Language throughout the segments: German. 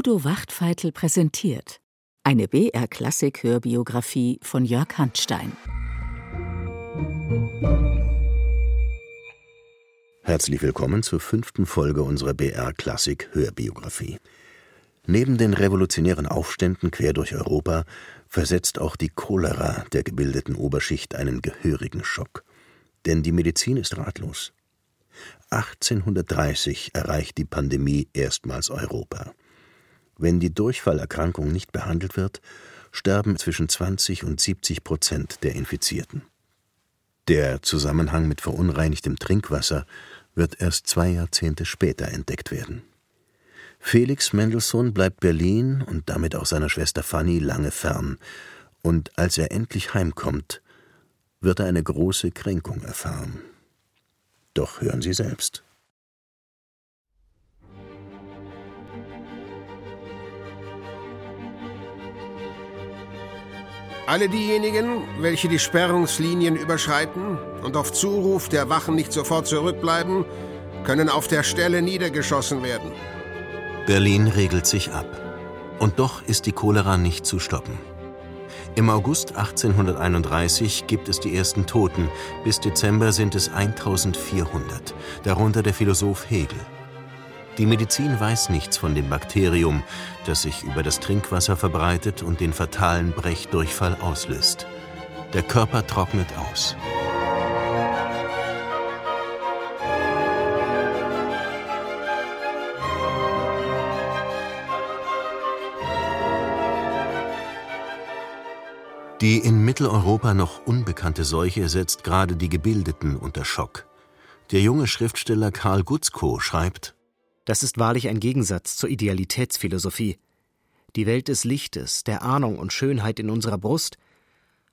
Udo Wachtfeitel präsentiert eine BR-Klassik-Hörbiografie von Jörg Handstein. Herzlich willkommen zur fünften Folge unserer BR-Klassik-Hörbiografie. Neben den revolutionären Aufständen quer durch Europa versetzt auch die Cholera der gebildeten Oberschicht einen gehörigen Schock. Denn die Medizin ist ratlos. 1830 erreicht die Pandemie erstmals Europa. Wenn die Durchfallerkrankung nicht behandelt wird, sterben zwischen 20 und 70 Prozent der Infizierten. Der Zusammenhang mit verunreinigtem Trinkwasser wird erst zwei Jahrzehnte später entdeckt werden. Felix Mendelssohn bleibt Berlin und damit auch seiner Schwester Fanny lange fern, und als er endlich heimkommt, wird er eine große Kränkung erfahren. Doch hören Sie selbst. Alle diejenigen, welche die Sperrungslinien überschreiten und auf Zuruf der Wachen nicht sofort zurückbleiben, können auf der Stelle niedergeschossen werden. Berlin regelt sich ab. Und doch ist die Cholera nicht zu stoppen. Im August 1831 gibt es die ersten Toten, bis Dezember sind es 1400, darunter der Philosoph Hegel. Die Medizin weiß nichts von dem Bakterium, das sich über das Trinkwasser verbreitet und den fatalen Brechdurchfall auslöst. Der Körper trocknet aus. Die in Mitteleuropa noch unbekannte Seuche setzt gerade die Gebildeten unter Schock. Der junge Schriftsteller Karl Gutzkow schreibt das ist wahrlich ein Gegensatz zur Idealitätsphilosophie. Die Welt des Lichtes, der Ahnung und Schönheit in unserer Brust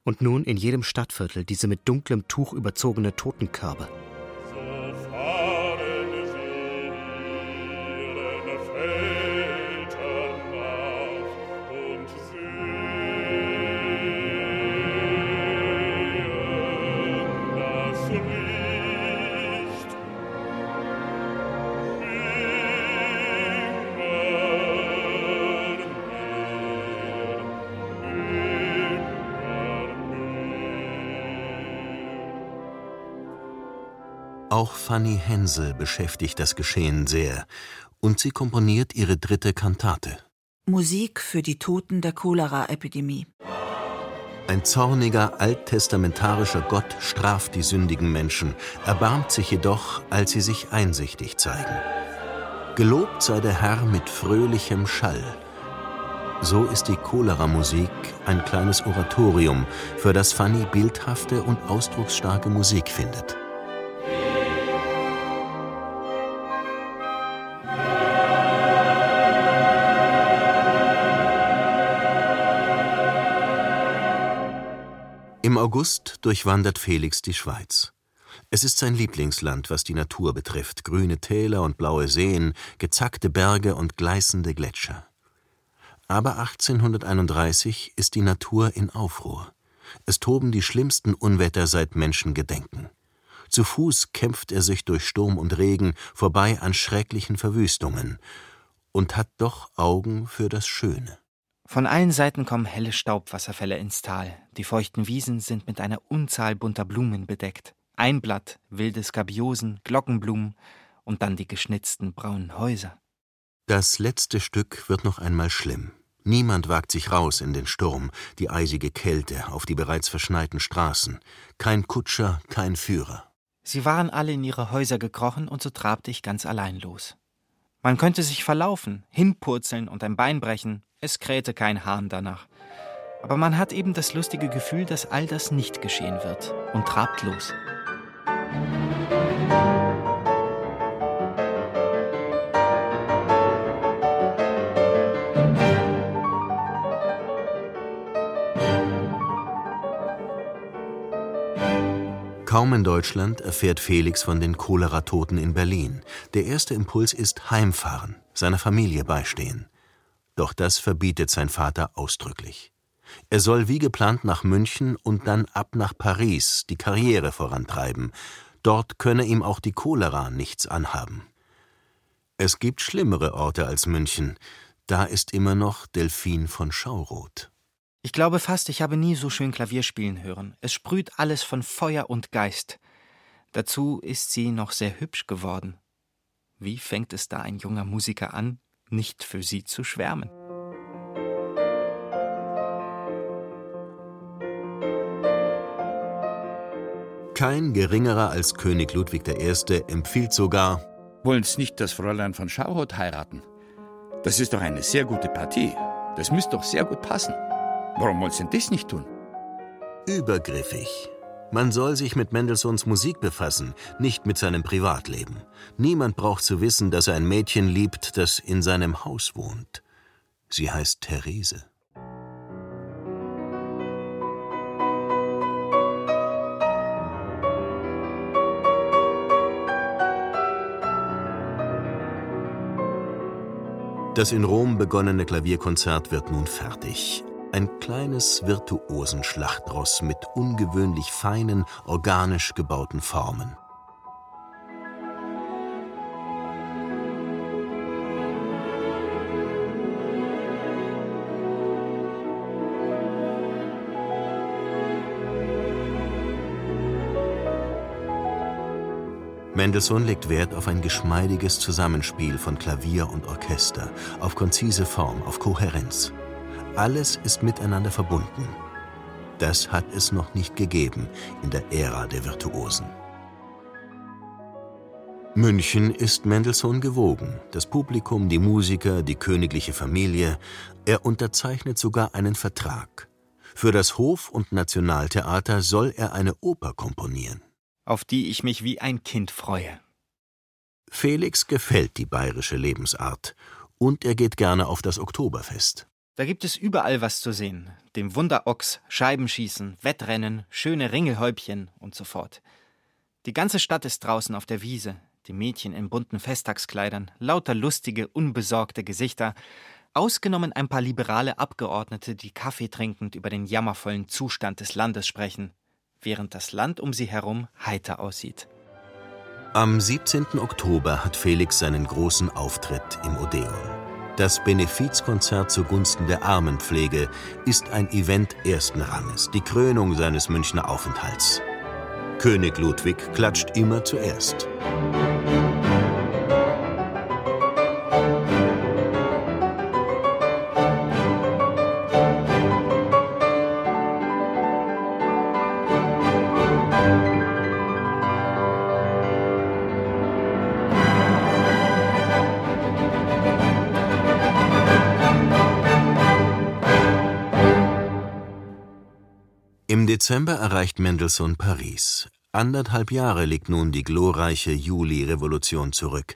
und nun in jedem Stadtviertel diese mit dunklem Tuch überzogene Totenkörbe. Auch Fanny Hensel beschäftigt das Geschehen sehr und sie komponiert ihre dritte Kantate. Musik für die Toten der Cholera-Epidemie. Ein zorniger alttestamentarischer Gott straft die sündigen Menschen, erbarmt sich jedoch, als sie sich einsichtig zeigen. Gelobt sei der Herr mit fröhlichem Schall. So ist die Cholera-Musik ein kleines Oratorium, für das Fanny bildhafte und ausdrucksstarke Musik findet. Im August durchwandert Felix die Schweiz. Es ist sein Lieblingsland, was die Natur betrifft: grüne Täler und blaue Seen, gezackte Berge und gleißende Gletscher. Aber 1831 ist die Natur in Aufruhr. Es toben die schlimmsten Unwetter seit Menschengedenken. Zu Fuß kämpft er sich durch Sturm und Regen vorbei an schrecklichen Verwüstungen und hat doch Augen für das Schöne. Von allen Seiten kommen helle Staubwasserfälle ins Tal. Die feuchten Wiesen sind mit einer Unzahl bunter Blumen bedeckt. Einblatt, wilde Skabiosen, Glockenblumen und dann die geschnitzten braunen Häuser. Das letzte Stück wird noch einmal schlimm. Niemand wagt sich raus in den Sturm, die eisige Kälte, auf die bereits verschneiten Straßen. Kein Kutscher, kein Führer. Sie waren alle in ihre Häuser gekrochen und so trabte ich ganz allein los. Man könnte sich verlaufen, hinpurzeln und ein Bein brechen, es krähte kein Hahn danach. Aber man hat eben das lustige Gefühl, dass all das nicht geschehen wird und trabt los. Kaum in Deutschland erfährt Felix von den Cholera-Toten in Berlin. Der erste Impuls ist Heimfahren, seiner Familie beistehen. Doch das verbietet sein Vater ausdrücklich. Er soll wie geplant nach München und dann ab nach Paris die Karriere vorantreiben. Dort könne ihm auch die Cholera nichts anhaben. Es gibt schlimmere Orte als München, Da ist immer noch Delphine von Schauroth. Ich glaube fast, ich habe nie so schön Klavier spielen hören. Es sprüht alles von Feuer und Geist. Dazu ist sie noch sehr hübsch geworden. Wie fängt es da ein junger Musiker an, nicht für sie zu schwärmen? Kein geringerer als König Ludwig I. empfiehlt sogar, Wollen's nicht das Fräulein von Schauroth heiraten? Das ist doch eine sehr gute Partie. Das müsste doch sehr gut passen. Warum wollen Sie das nicht tun? Übergriffig. Man soll sich mit Mendelssohns Musik befassen, nicht mit seinem Privatleben. Niemand braucht zu wissen, dass er ein Mädchen liebt, das in seinem Haus wohnt. Sie heißt Therese. Das in Rom begonnene Klavierkonzert wird nun fertig. Ein kleines Virtuosenschlachtross mit ungewöhnlich feinen, organisch gebauten Formen. Mendelssohn legt Wert auf ein geschmeidiges Zusammenspiel von Klavier und Orchester, auf konzise Form, auf Kohärenz. Alles ist miteinander verbunden. Das hat es noch nicht gegeben in der Ära der Virtuosen. München ist Mendelssohn gewogen, das Publikum, die Musiker, die königliche Familie. Er unterzeichnet sogar einen Vertrag. Für das Hof- und Nationaltheater soll er eine Oper komponieren auf die ich mich wie ein Kind freue. Felix gefällt die bayerische Lebensart und er geht gerne auf das Oktoberfest. Da gibt es überall was zu sehen. Dem Wunderochs, Scheibenschießen, Wettrennen, schöne Ringelhäubchen und so fort. Die ganze Stadt ist draußen auf der Wiese, die Mädchen in bunten Festtagskleidern, lauter lustige, unbesorgte Gesichter, ausgenommen ein paar liberale Abgeordnete, die Kaffee trinkend über den jammervollen Zustand des Landes sprechen, während das Land um sie herum heiter aussieht. Am 17. Oktober hat Felix seinen großen Auftritt im Odeon. Das Benefizkonzert zugunsten der Armenpflege ist ein Event ersten Ranges, die Krönung seines Münchner Aufenthalts. König Ludwig klatscht immer zuerst. Dezember erreicht Mendelssohn Paris. Anderthalb Jahre liegt nun die glorreiche Juli-Revolution zurück.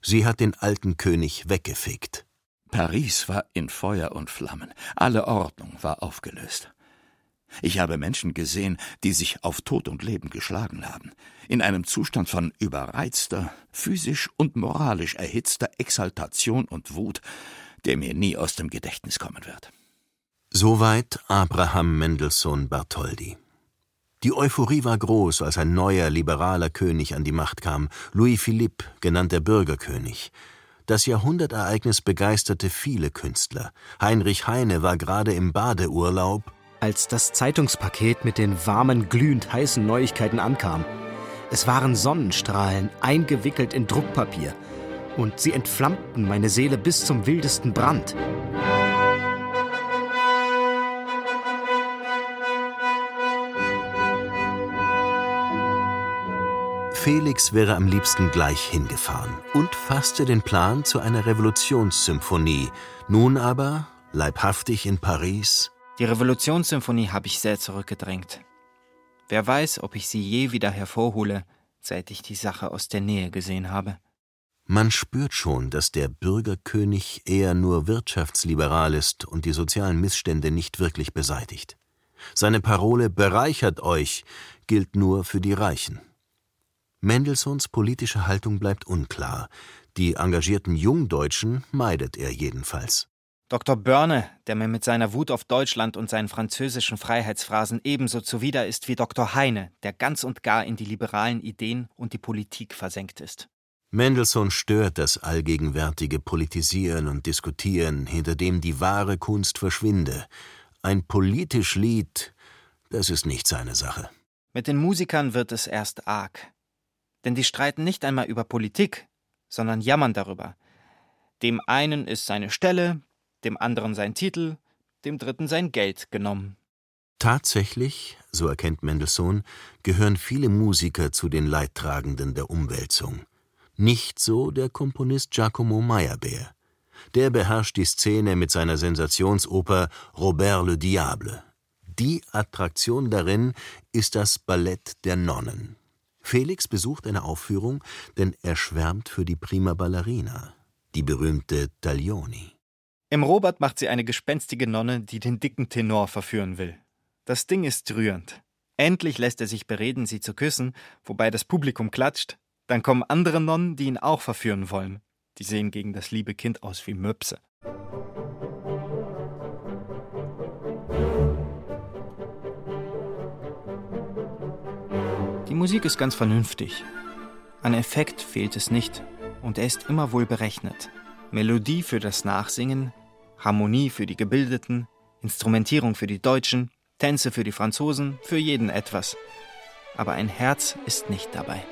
Sie hat den alten König weggefegt. Paris war in Feuer und Flammen. Alle Ordnung war aufgelöst. Ich habe Menschen gesehen, die sich auf Tod und Leben geschlagen haben, in einem Zustand von überreizter, physisch und moralisch erhitzter Exaltation und Wut, der mir nie aus dem Gedächtnis kommen wird. Soweit Abraham Mendelssohn Bartholdy. Die Euphorie war groß, als ein neuer liberaler König an die Macht kam, Louis Philippe, genannt der Bürgerkönig. Das Jahrhundertereignis begeisterte viele Künstler. Heinrich Heine war gerade im Badeurlaub, als das Zeitungspaket mit den warmen, glühend heißen Neuigkeiten ankam. Es waren Sonnenstrahlen, eingewickelt in Druckpapier, und sie entflammten meine Seele bis zum wildesten Brand. Felix wäre am liebsten gleich hingefahren und fasste den Plan zu einer Revolutionssymphonie. Nun aber, leibhaftig in Paris. Die Revolutionssymphonie habe ich sehr zurückgedrängt. Wer weiß, ob ich sie je wieder hervorhole, seit ich die Sache aus der Nähe gesehen habe. Man spürt schon, dass der Bürgerkönig eher nur wirtschaftsliberal ist und die sozialen Missstände nicht wirklich beseitigt. Seine Parole bereichert euch gilt nur für die Reichen. Mendelssohns politische Haltung bleibt unklar. Die engagierten Jungdeutschen meidet er jedenfalls. Dr. Börne, der mir mit seiner Wut auf Deutschland und seinen französischen Freiheitsphrasen ebenso zuwider ist wie Dr. Heine, der ganz und gar in die liberalen Ideen und die Politik versenkt ist. Mendelssohn stört das allgegenwärtige Politisieren und Diskutieren, hinter dem die wahre Kunst verschwinde. Ein politisch Lied, das ist nicht seine Sache. Mit den Musikern wird es erst arg. Denn die streiten nicht einmal über Politik, sondern jammern darüber. Dem einen ist seine Stelle, dem anderen sein Titel, dem dritten sein Geld genommen. Tatsächlich, so erkennt Mendelssohn, gehören viele Musiker zu den Leidtragenden der Umwälzung. Nicht so der Komponist Giacomo Meyerbeer. Der beherrscht die Szene mit seiner Sensationsoper Robert le Diable. Die Attraktion darin ist das Ballett der Nonnen. Felix besucht eine Aufführung, denn er schwärmt für die Prima Ballerina, die berühmte Taglioni. Im Robert macht sie eine gespenstige Nonne, die den dicken Tenor verführen will. Das Ding ist rührend. Endlich lässt er sich bereden, sie zu küssen, wobei das Publikum klatscht, dann kommen andere Nonnen, die ihn auch verführen wollen. Die sehen gegen das liebe Kind aus wie Möpse. Musik ist ganz vernünftig. An Effekt fehlt es nicht und er ist immer wohl berechnet. Melodie für das Nachsingen, Harmonie für die Gebildeten, Instrumentierung für die Deutschen, Tänze für die Franzosen, für jeden etwas. Aber ein Herz ist nicht dabei.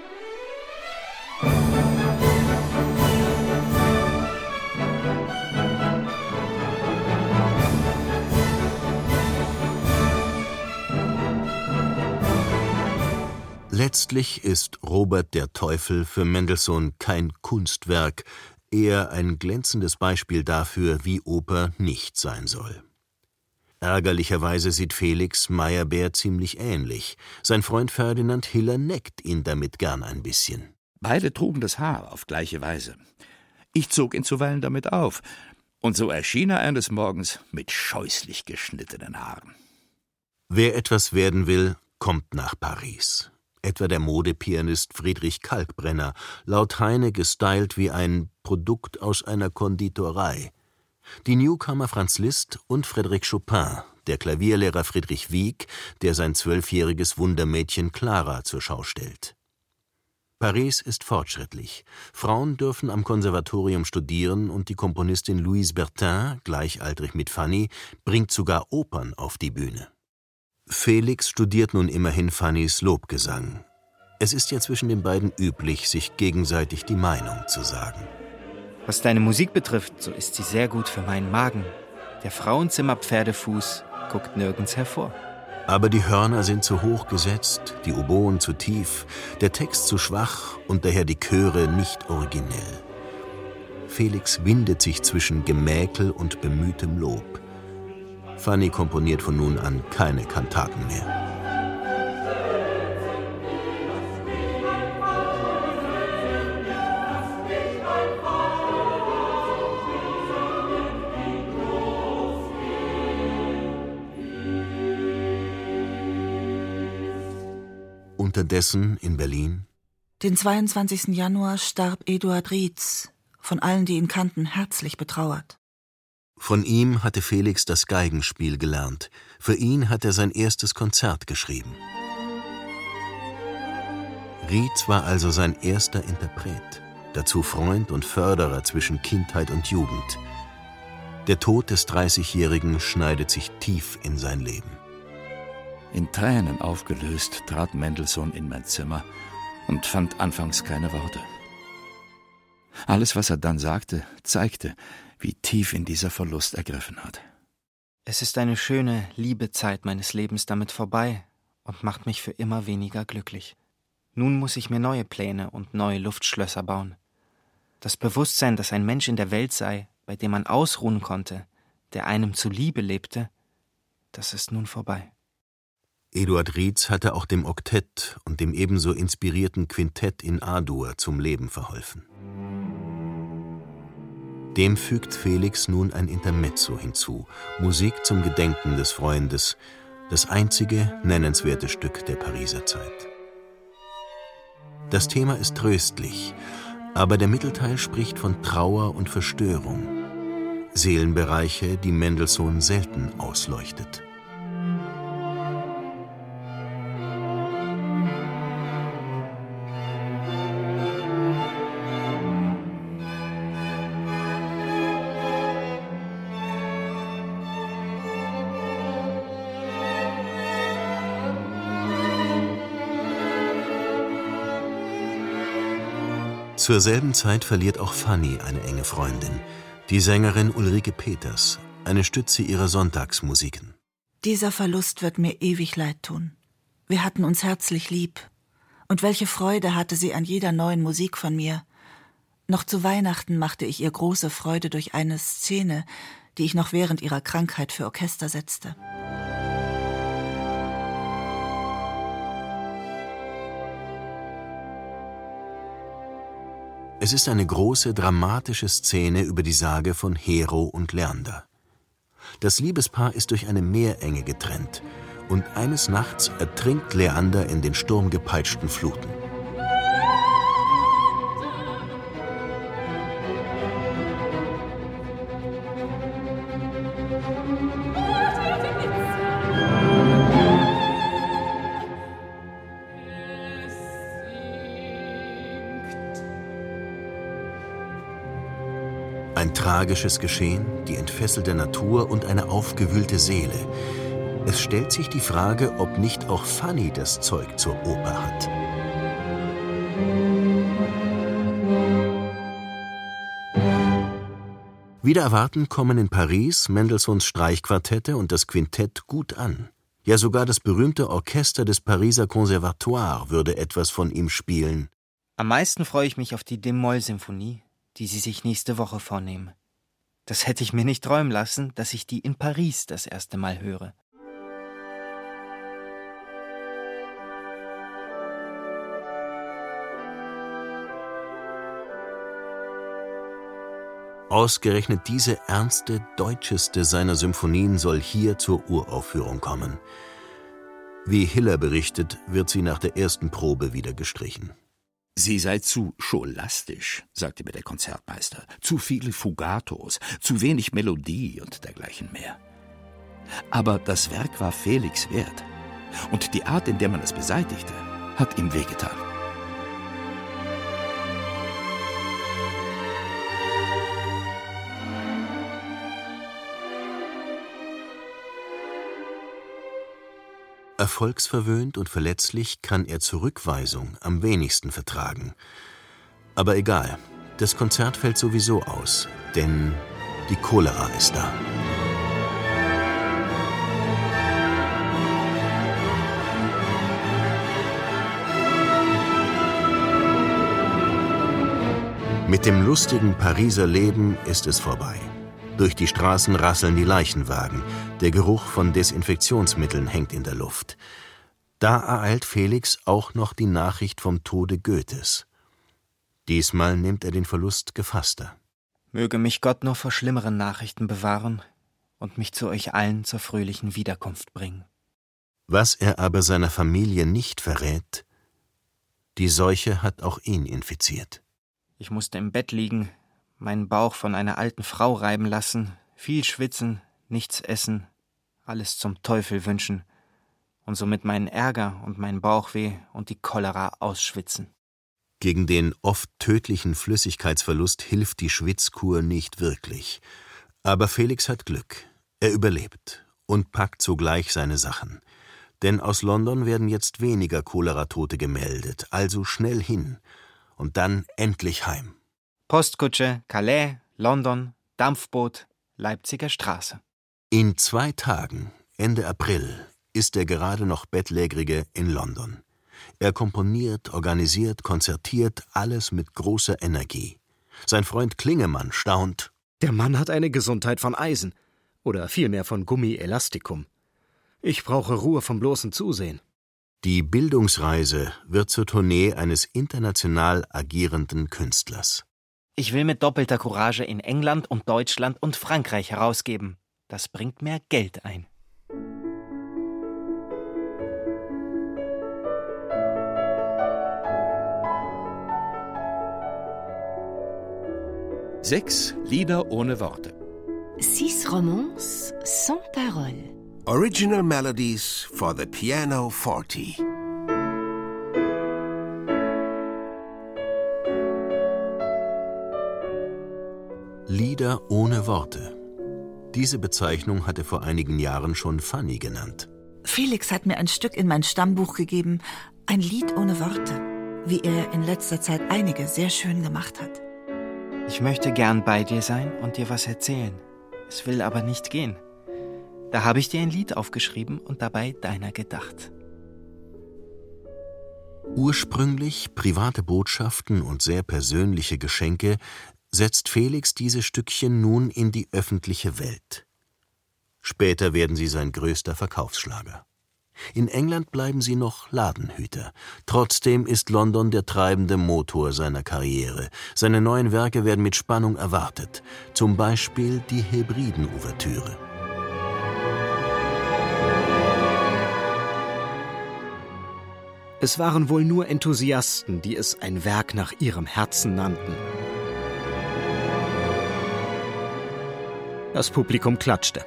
Letztlich ist Robert der Teufel für Mendelssohn kein Kunstwerk, eher ein glänzendes Beispiel dafür, wie Oper nicht sein soll. Ärgerlicherweise sieht Felix Meyerbeer ziemlich ähnlich. Sein Freund Ferdinand Hiller neckt ihn damit gern ein bisschen. Beide trugen das Haar auf gleiche Weise. Ich zog ihn zuweilen damit auf, und so erschien er eines Morgens mit scheußlich geschnittenen Haaren. Wer etwas werden will, kommt nach Paris. Etwa der Modepianist Friedrich Kalkbrenner, laut Heine gestylt wie ein Produkt aus einer Konditorei. Die Newcomer Franz Liszt und Frédéric Chopin, der Klavierlehrer Friedrich Wieck, der sein zwölfjähriges Wundermädchen Clara zur Schau stellt. Paris ist fortschrittlich. Frauen dürfen am Konservatorium studieren und die Komponistin Louise Bertin, gleichaltrig mit Fanny, bringt sogar Opern auf die Bühne. Felix studiert nun immerhin Fannys Lobgesang. Es ist ja zwischen den beiden üblich, sich gegenseitig die Meinung zu sagen. Was deine Musik betrifft, so ist sie sehr gut für meinen Magen. Der Frauenzimmer-Pferdefuß guckt nirgends hervor. Aber die Hörner sind zu hoch gesetzt, die Oboen zu tief, der Text zu schwach und daher die Chöre nicht originell. Felix windet sich zwischen Gemäkel und bemühtem Lob. Fanny komponiert von nun an keine Kantaten mehr. Unterdessen in Berlin? Den 22. Januar starb Eduard Rietz, von allen, die ihn kannten, herzlich betrauert. Von ihm hatte Felix das Geigenspiel gelernt. Für ihn hat er sein erstes Konzert geschrieben. Rietz war also sein erster Interpret, dazu Freund und Förderer zwischen Kindheit und Jugend. Der Tod des 30-Jährigen schneidet sich tief in sein Leben. In Tränen aufgelöst trat Mendelssohn in mein Zimmer und fand anfangs keine Worte. Alles, was er dann sagte, zeigte, wie tief ihn dieser Verlust ergriffen hat. Es ist eine schöne, liebe Zeit meines Lebens damit vorbei und macht mich für immer weniger glücklich. Nun muss ich mir neue Pläne und neue Luftschlösser bauen. Das Bewusstsein, dass ein Mensch in der Welt sei, bei dem man ausruhen konnte, der einem zuliebe lebte, das ist nun vorbei. Eduard Rietz hatte auch dem Oktett und dem ebenso inspirierten Quintett in A-Dur zum Leben verholfen. Dem fügt Felix nun ein Intermezzo hinzu, Musik zum Gedenken des Freundes, das einzige nennenswerte Stück der Pariser Zeit. Das Thema ist tröstlich, aber der Mittelteil spricht von Trauer und Verstörung, Seelenbereiche, die Mendelssohn selten ausleuchtet. Zur selben Zeit verliert auch Fanny eine enge Freundin, die Sängerin Ulrike Peters, eine Stütze ihrer Sonntagsmusiken. Dieser Verlust wird mir ewig leid tun. Wir hatten uns herzlich lieb. Und welche Freude hatte sie an jeder neuen Musik von mir. Noch zu Weihnachten machte ich ihr große Freude durch eine Szene, die ich noch während ihrer Krankheit für Orchester setzte. Es ist eine große, dramatische Szene über die Sage von Hero und Leander. Das Liebespaar ist durch eine Meerenge getrennt und eines Nachts ertrinkt Leander in den sturmgepeitschten Fluten. Tragisches Geschehen, die entfesselte Natur und eine aufgewühlte Seele. Es stellt sich die Frage, ob nicht auch Fanny das Zeug zur Oper hat. Wieder erwarten kommen in Paris Mendelssohns Streichquartette und das Quintett gut an. Ja, sogar das berühmte Orchester des Pariser Conservatoire würde etwas von ihm spielen. Am meisten freue ich mich auf die D-Moll-Symphonie, die Sie sich nächste Woche vornehmen. Das hätte ich mir nicht träumen lassen, dass ich die in Paris das erste Mal höre. Ausgerechnet diese ernste, deutscheste seiner Symphonien soll hier zur Uraufführung kommen. Wie Hiller berichtet, wird sie nach der ersten Probe wieder gestrichen. Sie sei zu scholastisch, sagte mir der Konzertmeister, zu viele Fugatos, zu wenig Melodie und dergleichen mehr. Aber das Werk war Felix wert, und die Art, in der man es beseitigte, hat ihm wehgetan. Erfolgsverwöhnt und verletzlich kann er Zurückweisung am wenigsten vertragen. Aber egal, das Konzert fällt sowieso aus, denn die Cholera ist da. Mit dem lustigen Pariser Leben ist es vorbei. Durch die Straßen rasseln die Leichenwagen. Der Geruch von Desinfektionsmitteln hängt in der Luft. Da ereilt Felix auch noch die Nachricht vom Tode Goethes. Diesmal nimmt er den Verlust gefasster. Möge mich Gott nur vor schlimmeren Nachrichten bewahren und mich zu euch allen zur fröhlichen Wiederkunft bringen. Was er aber seiner Familie nicht verrät, die Seuche hat auch ihn infiziert. Ich musste im Bett liegen, meinen Bauch von einer alten Frau reiben lassen, viel schwitzen, nichts essen, alles zum Teufel wünschen und somit meinen Ärger und meinen Bauchweh und die Cholera ausschwitzen. Gegen den oft tödlichen Flüssigkeitsverlust hilft die Schwitzkur nicht wirklich. Aber Felix hat Glück. Er überlebt und packt sogleich seine Sachen. Denn aus London werden jetzt weniger Choleratote gemeldet, also schnell hin und dann endlich heim. Postkutsche, Calais, London, Dampfboot, Leipziger Straße. In zwei Tagen, Ende April, ist der gerade noch Bettlägerige in London. Er komponiert, organisiert, konzertiert, alles mit großer Energie. Sein Freund Klingemann staunt. Der Mann hat eine Gesundheit von Eisen. Oder vielmehr von Gummielastikum. Ich brauche Ruhe vom bloßen Zusehen. Die Bildungsreise wird zur Tournee eines international agierenden Künstlers. Ich will mit doppelter Courage in England und Deutschland und Frankreich herausgeben. Das bringt mehr Geld ein. Sechs Lieder ohne Worte. Six romances sans parole. Original Melodies for the Piano Forte. Lieder ohne Worte. Diese Bezeichnung hatte vor einigen Jahren schon Fanny genannt. Felix hat mir ein Stück in mein Stammbuch gegeben, ein Lied ohne Worte. wie er in letzter Zeit einige sehr schön gemacht hat. Ich möchte gern bei dir sein und dir was erzählen. Es will aber nicht gehen. Da habe ich dir ein Lied aufgeschrieben und dabei deiner gedacht. Ursprünglich private Botschaften und sehr persönliche Geschenke setzt Felix diese Stückchen nun in die öffentliche Welt. Später werden sie sein größter Verkaufsschlager. In England bleiben sie noch Ladenhüter. Trotzdem ist London der treibende Motor seiner Karriere. Seine neuen Werke werden mit Spannung erwartet. Zum Beispiel die Hebriden-Ouvertüre. Es waren wohl nur Enthusiasten, die es ein Werk nach ihrem Herzen nannten. Das Publikum klatschte.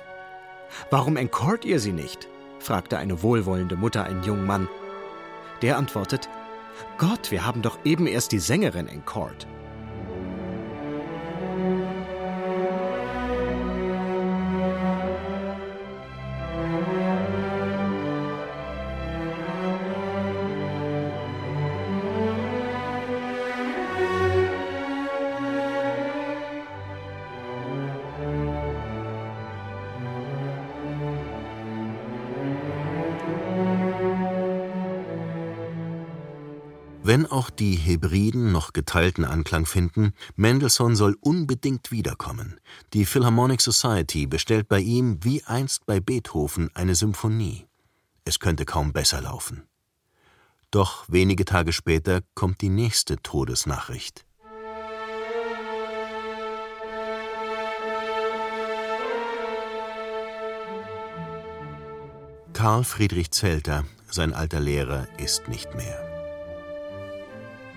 Warum encourt ihr sie nicht? fragte eine wohlwollende Mutter einen jungen Mann. Der antwortet, Gott, wir haben doch eben erst die Sängerin encourt. Auch die Hebriden noch geteilten Anklang finden, Mendelssohn soll unbedingt wiederkommen. Die Philharmonic Society bestellt bei ihm wie einst bei Beethoven eine Symphonie. Es könnte kaum besser laufen. Doch wenige Tage später kommt die nächste Todesnachricht. Karl Friedrich Zelter, sein alter Lehrer, ist nicht mehr.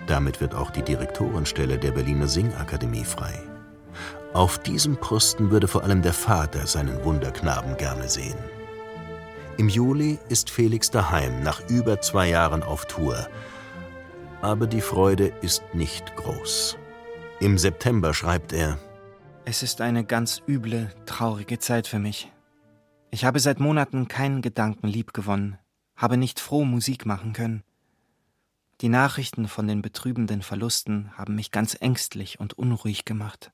Damit wird auch die Direktorenstelle der Berliner Singakademie frei. Auf diesem Posten würde vor allem der Vater seinen Wunderknaben gerne sehen. Im Juli ist Felix daheim, nach über zwei Jahren auf Tour. Aber die Freude ist nicht groß. Im September schreibt er: Es ist eine ganz üble, traurige Zeit für mich. Ich habe seit Monaten keinen Gedanken liebgewonnen, habe nicht froh Musik machen können. Die Nachrichten von den betrübenden Verlusten haben mich ganz ängstlich und unruhig gemacht.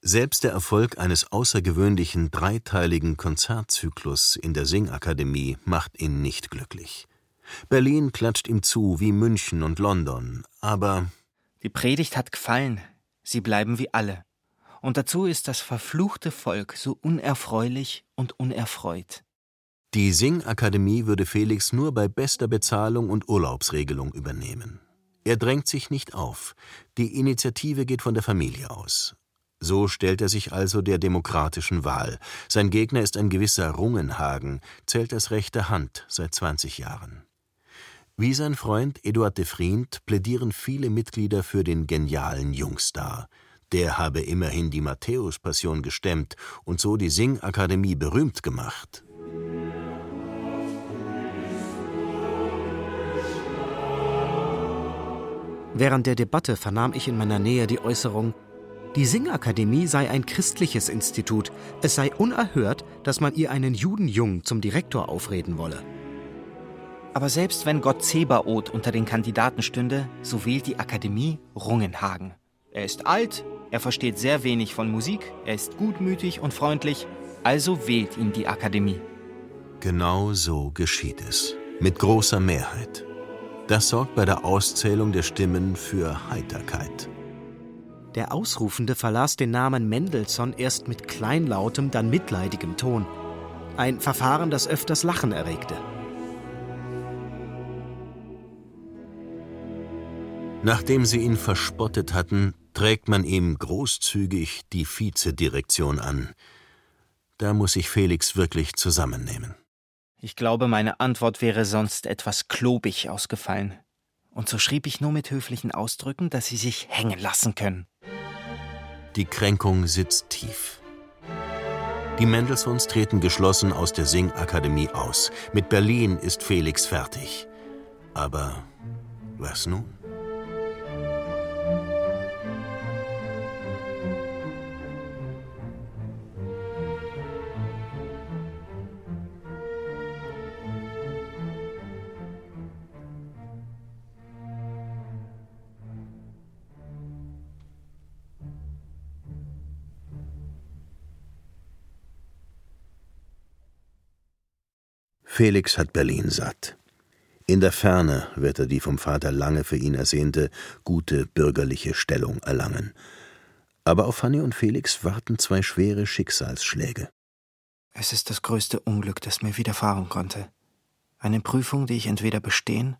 Selbst der Erfolg eines außergewöhnlichen dreiteiligen Konzertzyklus in der Singakademie macht ihn nicht glücklich. Berlin klatscht ihm zu wie München und London, aber Die Predigt hat gefallen, sie bleiben wie alle. Und dazu ist das verfluchte Volk so unerfreulich und unerfreut. Die Singakademie würde Felix nur bei bester Bezahlung und Urlaubsregelung übernehmen. Er drängt sich nicht auf. Die Initiative geht von der Familie aus. So stellt er sich also der demokratischen Wahl. Sein Gegner ist ein gewisser Rungenhagen, zählt als rechte Hand seit 20 Jahren. Wie sein Freund Eduard de Vriend plädieren viele Mitglieder für den genialen Jungstar. Der habe immerhin die Matthäus-Passion gestemmt und so die Singakademie berühmt gemacht. Während der Debatte vernahm ich in meiner Nähe die Äußerung, die Singakademie sei ein christliches Institut, es sei unerhört, dass man ihr einen Judenjungen zum Direktor aufreden wolle. Aber selbst wenn Gott Zebaoth unter den Kandidaten stünde, so wählt die Akademie Rungenhagen. Er ist alt, er versteht sehr wenig von Musik, er ist gutmütig und freundlich, also wählt ihn die Akademie. Genau so geschieht es. Mit großer Mehrheit. Das sorgt bei der Auszählung der Stimmen für Heiterkeit. Der Ausrufende verlas den Namen Mendelssohn erst mit kleinlautem, dann mitleidigem Ton. Ein Verfahren, das öfters Lachen erregte. Nachdem sie ihn verspottet hatten, trägt man ihm großzügig die Vizedirektion an. Da muss sich Felix wirklich zusammennehmen. Ich glaube, meine Antwort wäre sonst etwas klobig ausgefallen. Und so schrieb ich nur mit höflichen Ausdrücken, dass sie sich hängen lassen können. Die Kränkung sitzt tief. Die Mendelssohns treten geschlossen aus der Singakademie aus. Mit Berlin ist Felix fertig. Aber was nun? Felix hat Berlin satt. In der Ferne wird er die vom Vater lange für ihn ersehnte, gute bürgerliche Stellung erlangen. Aber auf Fanny und Felix warten zwei schwere Schicksalsschläge. Es ist das größte Unglück, das mir widerfahren konnte. Eine Prüfung, die ich entweder bestehen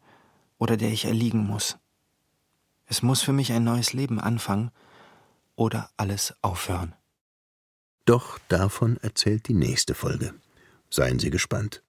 oder der ich erliegen muss. Es muss für mich ein neues Leben anfangen oder alles aufhören. Doch davon erzählt die nächste Folge. Seien Sie gespannt.